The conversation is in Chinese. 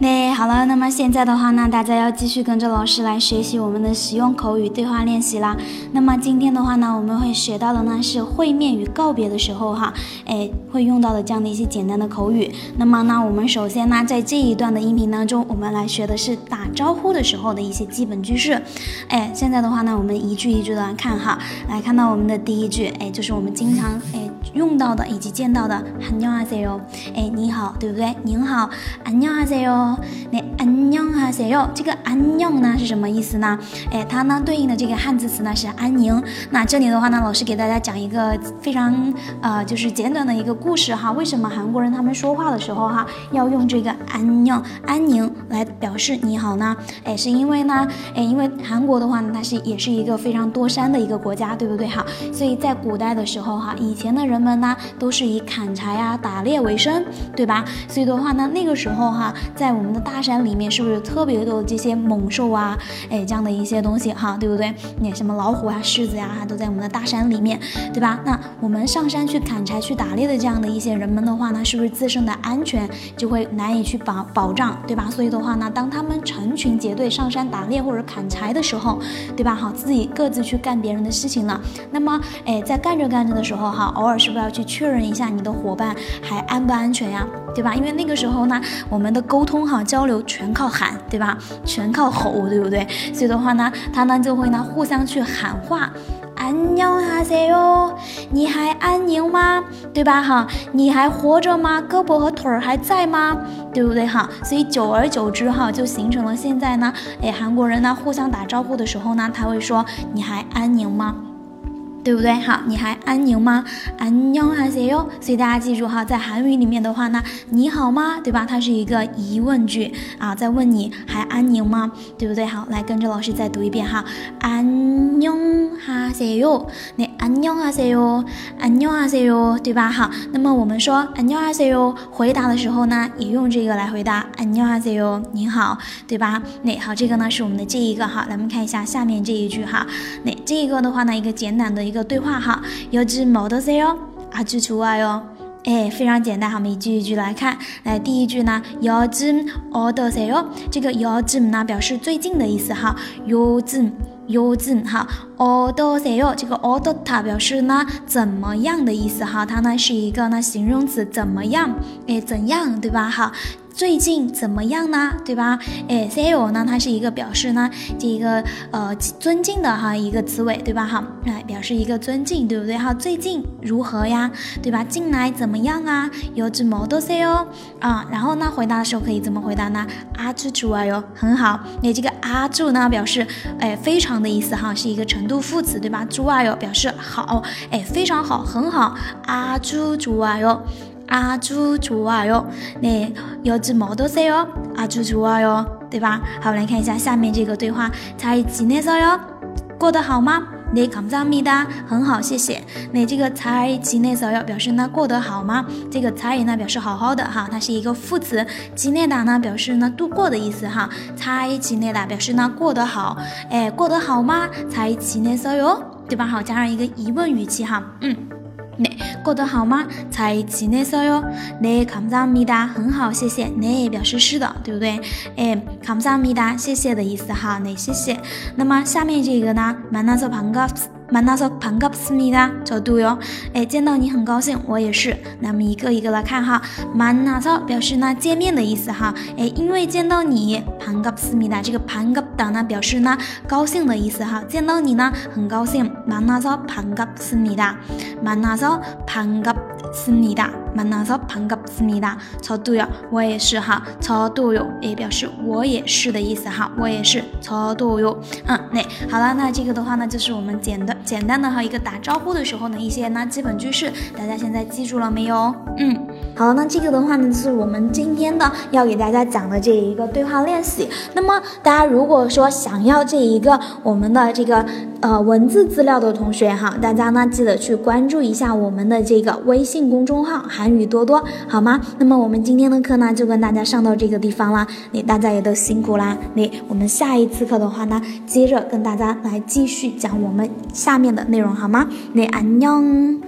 那好了，那么现在的话呢，大家要继续跟着老师来学习我们的实用口语对话练习啦。那么今天的话呢，我们会学到的呢是会面与告别的时候哈，哎会用到的这样的一些简单的口语。那么呢，我们首先呢，在这一段的音频当中，我们来学的是打招呼的时候的一些基本句式。哎，现在的话呢，我们一句一句的来看哈，来看到我们的第一句，哎，就是我们经常哎用到的以及见到的안녕하세 요， 哎你好，对不对？您好，안녕하세 요。那安宁哈塞哟，这个安宁呢是什么意思呢？哎，它呢对应的这个汉字词呢是安宁。那这里的话呢，老师给大家讲一个非常呃就是简短的一个故事哈。为什么韩国人他们说话的时候哈要用这个安宁安宁来表示你好呢？哎，是因为呢，哎，因为韩国的话呢，它是也是一个非常多山的一个国家，对不对哈？所以在古代的时候哈，以前的人 人们呢都是以砍柴啊、打猎为生，对吧？所以的话呢，那个时候哈，在我们的大山里面是不是特别多的这些猛兽啊？哎，这样的一些东西哈，对不对？那什么老虎啊、狮子呀，都在我们的大山里面，对吧？那我们上山去砍柴、去打猎的这样的一些人们的话呢，是不是自身的安全就会难以去保保障，对吧？所以的话呢，当他们成群结队上山打猎或者砍柴的时候，对吧？好，自己各自去干别人的事情了。那么，哎，在干着干着的时候哈，偶尔是是不是要去确认一下你的伙伴还安不安全呀？对吧？因为那个时候呢，我们的沟通哈交流全靠喊，对吧？全靠吼，对不对？所以的话呢，他呢就会呢互相去喊话，安녕哈塞哟，你还安宁吗？对吧？哈，你还活着吗？胳膊和腿儿还在吗？对不对？哈，所以久而久之哈，就形成了现在呢，哎，韩国人呢互相打招呼的时候呢，他会说你还安宁吗？对不对？好，你还安宁吗？安宁哈塞哟。所以大家记住哈，在韩语里面的话呢，你好吗？对吧？它是一个疑问句啊，在问你还安宁吗？对不对？好，来跟着老师再读一遍哈，安宁哈塞哟。那安妞阿塞哟，安妞阿塞哟，对吧哈？那么我们说安妞阿塞哟，回答的时候呢，也用这个来回答安妞阿塞哟，您好，对吧？那好，这个呢是我们的这一个哈，咱们看一下下面这一句哈，那这一个的话呢，一个简短的一个对话哈，有只毛的塞哟，阿句除外哟。哎，非常简单，我们一句一句来看。来，第一句呢，요즘어떠세 요？ 这个요즘呢表示最近的意思哈，요즘요즘哈，어떠세 요？ 这个어떻다表示呢怎么样的意思哈，它呢是一个呢形容词，怎么样？哎，怎样，对吧？哈。 最近怎么样呢？对吧？哎，say 我呢，它是一个表示呢，这一个呃尊敬的哈一个词尾，对吧？哈，来表示一个尊敬，对不对？哈，最近如何呀？对吧？近来怎么样啊？有只毛都 say 哦啊，然后呢，回答的时候可以怎么回答呢？阿朱主啊哟，很好。那这个阿朱呢，表示哎非常的意思哈，是一个程度副词，对吧？朱啊哟表示好，哎非常好，很好。阿朱主啊哟。阿朱좋아 요， 那요즘어떠세 요？ 阿朱좋아 요， 对吧？好，我们来看一下下面这个对话，잘지내세 요？ 过得好吗？네감사합니 다， 很好，谢谢。那这个잘지내세 요， 表示呢过得好吗？这个잘呢表示好好的哈，它是一个副词。지내다呢表示呢度过的意思哈，잘지내다表示呢过得好。哎，过得好吗？잘지내세 요， 对吧？好，加上一个疑问语气哈，嗯。 那过得好吗？才几内色哟？那감사합니 다， 很好，谢谢。那表示是的，对不对？哎，감사합니 다， 谢谢的意思哈。那谢谢。那么下面这个呢？만나서반갑 만나서반갑습니 다， 角度哟。哎，见到你很高兴，我也是。那么一个一个来看哈。만나서表示呢见面的意思哈。哎，因为见到你，반갑습니 다， 这个반갑다呢表示呢高兴的意思哈。见到你呢很高兴。만나서반갑습니 다， 만나서 반갑습니 다， 만나서반갑습니 다。 저도 요， 我也是哈。저도 요， 也表示我也是的意思哈。我也是。저도 요， 嗯，那好了，那这个的话呢，就是我们简短简单的哈一个打招呼的时候呢一些呢基本句式，大家现在记住了没有？嗯，好，那这个的话呢，就是我们今天的要给大家讲的这一个对话练习。那么大家如果说想要这一个我们的这个呃文字资料的同学哈，大家呢记得去关注一下我们的这个微信公众号韩。 韩语多多，好吗？那么我们今天的课呢，就跟大家上到这个地方啦，那大家也都辛苦啦，那我们下一次课的话呢，接着跟大家来继续讲我们下面的内容，好吗？那安녕